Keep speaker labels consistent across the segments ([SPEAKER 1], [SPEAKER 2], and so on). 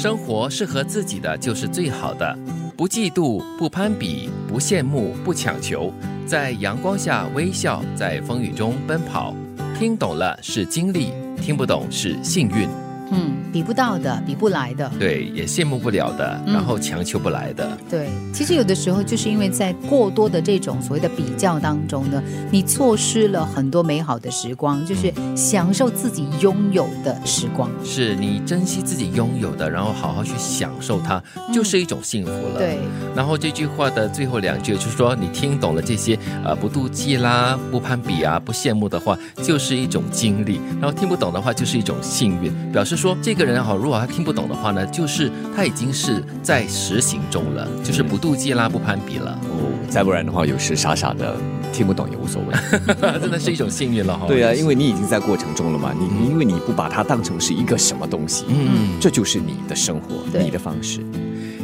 [SPEAKER 1] 生活适合自己的就是最好的，不嫉妒，不攀比，不羡慕，不强求，在阳光下微笑，在风雨中奔跑。听懂了是经历，听不懂是幸运。
[SPEAKER 2] 嗯，比不到的，比不来的，
[SPEAKER 1] 对，也羡慕不了的，然后强求不来的。
[SPEAKER 2] 对，其实有的时候就是因为在过多的这种所谓的比较当中呢，你错失了很多美好的时光，就是享受自己拥有的时光。
[SPEAKER 1] 是你珍惜自己拥有的，然后好好去享受它，就是一种幸福了。
[SPEAKER 2] 对。
[SPEAKER 1] 然后这句话的最后两句就是说，你听懂了这些，呃，不妒忌啦，不攀比啊，不羡慕的话，就是一种经历；然后听不懂的话，就是一种幸运，表示。说这个人哈，如果他听不懂的话呢，就是他已经是在实行中了，就是不妒忌啦，不攀比了。哦，
[SPEAKER 3] 再不然的话，有时傻傻的听不懂也无所谓，
[SPEAKER 1] 真的是一种幸运了哈。
[SPEAKER 3] 对啊，因为你已经在过程中了嘛，你因为你不把它当成是一个什么东西，嗯，这就是你的生活，你的方式。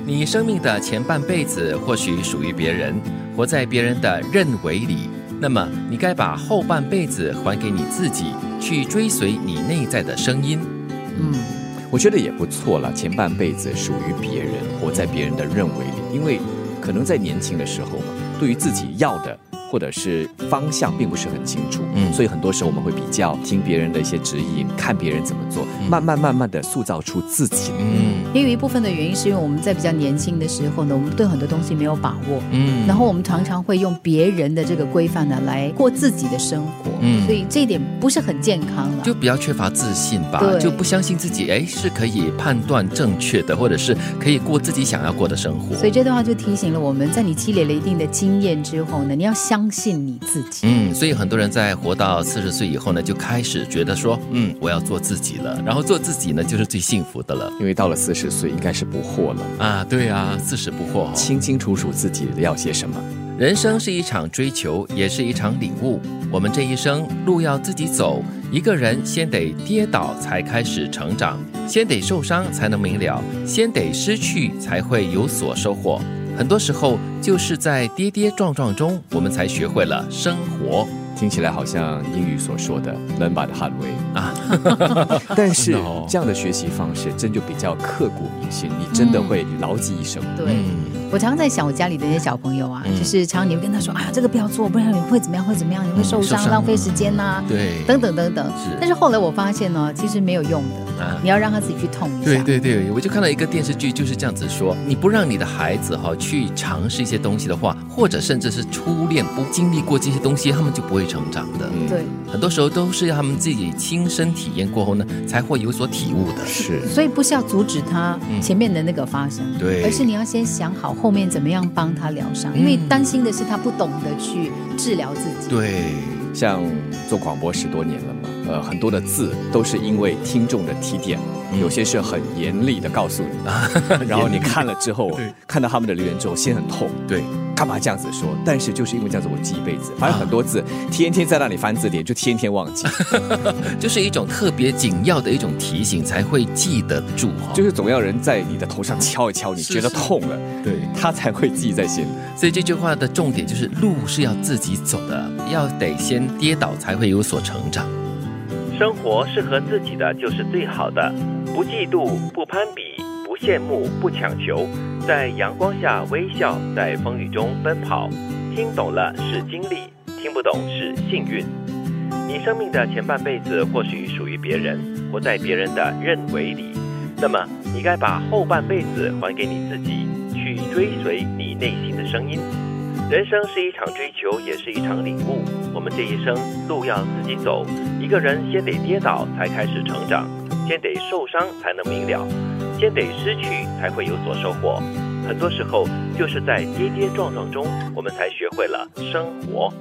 [SPEAKER 1] 你生命的前半辈子或许属于别人，活在别人的认为里。那么，你该把后半辈子还给你自己，去追随你内在的声音。
[SPEAKER 3] 嗯，我觉得也不错了。前半辈子属于别人，活在别人的认为里，因为可能在年轻的时候嘛，对于自己要的。或者是方向并不是很清楚，嗯，所以很多时候我们会比较听别人的一些指引，看别人怎么做，慢慢慢慢的塑造出自己。
[SPEAKER 2] 嗯，也有一部分的原因是因为我们在比较年轻的时候呢，我们对很多东西没有把握，嗯，然后我们常常会用别人的这个规范呢来过自己的生活，嗯，所以这一点不是很健康了，
[SPEAKER 1] 就比较缺乏自信吧，就不相信自己，哎，是可以判断正确的，或者是可以过自己想要过的生活。
[SPEAKER 2] 所以这段话就提醒了我们在你积累了一定的经验之后呢，你要相。相信你自己。
[SPEAKER 1] 嗯，所以很多人在活到四十岁以后呢，就开始觉得说，嗯，我要做自己了。然后做自己呢，就是最幸福的了。
[SPEAKER 3] 因为到了四十岁，应该是不惑了
[SPEAKER 1] 啊。对啊，四十不惑，
[SPEAKER 3] 清清楚楚自己要些什么。
[SPEAKER 1] 人生是一场追求，也是一场领悟。我们这一生路要自己走，一个人先得跌倒才开始成长，先得受伤才能明了，先得失去才会有所收获。很多时候就是在跌跌撞撞中，我们才学会了生活。
[SPEAKER 3] 听起来好像英语所说的 “learn by the hard way” 啊，但是这样的学习方式真就比较刻骨铭心，你真的会牢记一生。
[SPEAKER 2] 对，我常常在想我家里的那些小朋友啊，就是常常你会跟他说：“啊，这个不要做，不然你会怎么样？会怎么样？你会受伤，浪费时间呐。”
[SPEAKER 1] 对，
[SPEAKER 2] 等等等等。但是后来我发现呢，其实没有用的。你要让他自己去痛一下。
[SPEAKER 1] 对对对，我就看到一个电视剧就是这样子说：你不让你的孩子哈去尝试一些东西的话，或者甚至是初恋不经历过这些东西，他们就不会成长的。
[SPEAKER 2] 对，
[SPEAKER 1] 很多时候都是要他们自己亲身体验过后呢，才会有所体悟的。
[SPEAKER 3] 是，
[SPEAKER 2] 所以不是要阻止他前面的那个发生，
[SPEAKER 1] 对，
[SPEAKER 2] 而是你要先想好后面怎么样帮他疗伤，因为担心的是他不懂得去治疗自己。
[SPEAKER 1] 对，
[SPEAKER 3] 像做广播十多年了嘛。呃，很多的字都是因为听众的提点，有些是很严厉的告诉你，然后你看了之后，看到他们的留言之后，心很痛。
[SPEAKER 1] 对，
[SPEAKER 3] 干嘛这样子说？但是就是因为这样子，我记一辈子。反正很多字，天天在那里翻字典，就天天忘记，
[SPEAKER 1] 就是一种特别紧要的一种提醒，才会记得住。
[SPEAKER 3] 就是总要人在你的头上敲一敲，你觉得痛了，
[SPEAKER 1] 对
[SPEAKER 3] 他才会记在心里。
[SPEAKER 1] 所以这句话的重点就是，路是要自己走的，要得先跌倒，才会有所成长。生活适合自己的就是最好的，不嫉妒，不攀比，不羡慕，不强求，在阳光下微笑，在风雨中奔跑。听懂了是经历，听不懂是幸运。你生命的前半辈子或许属于别人，活在别人的认为里，那么你该把后半辈子还给你自己，去追随你内心的声音。人生是一场追求，也是一场领悟。我们这一生路要自己走，一个人先得跌倒才开始成长，先得受伤才能明了，先得失去才会有所收获。很多时候就是在跌跌撞撞中，我们才学会了生活。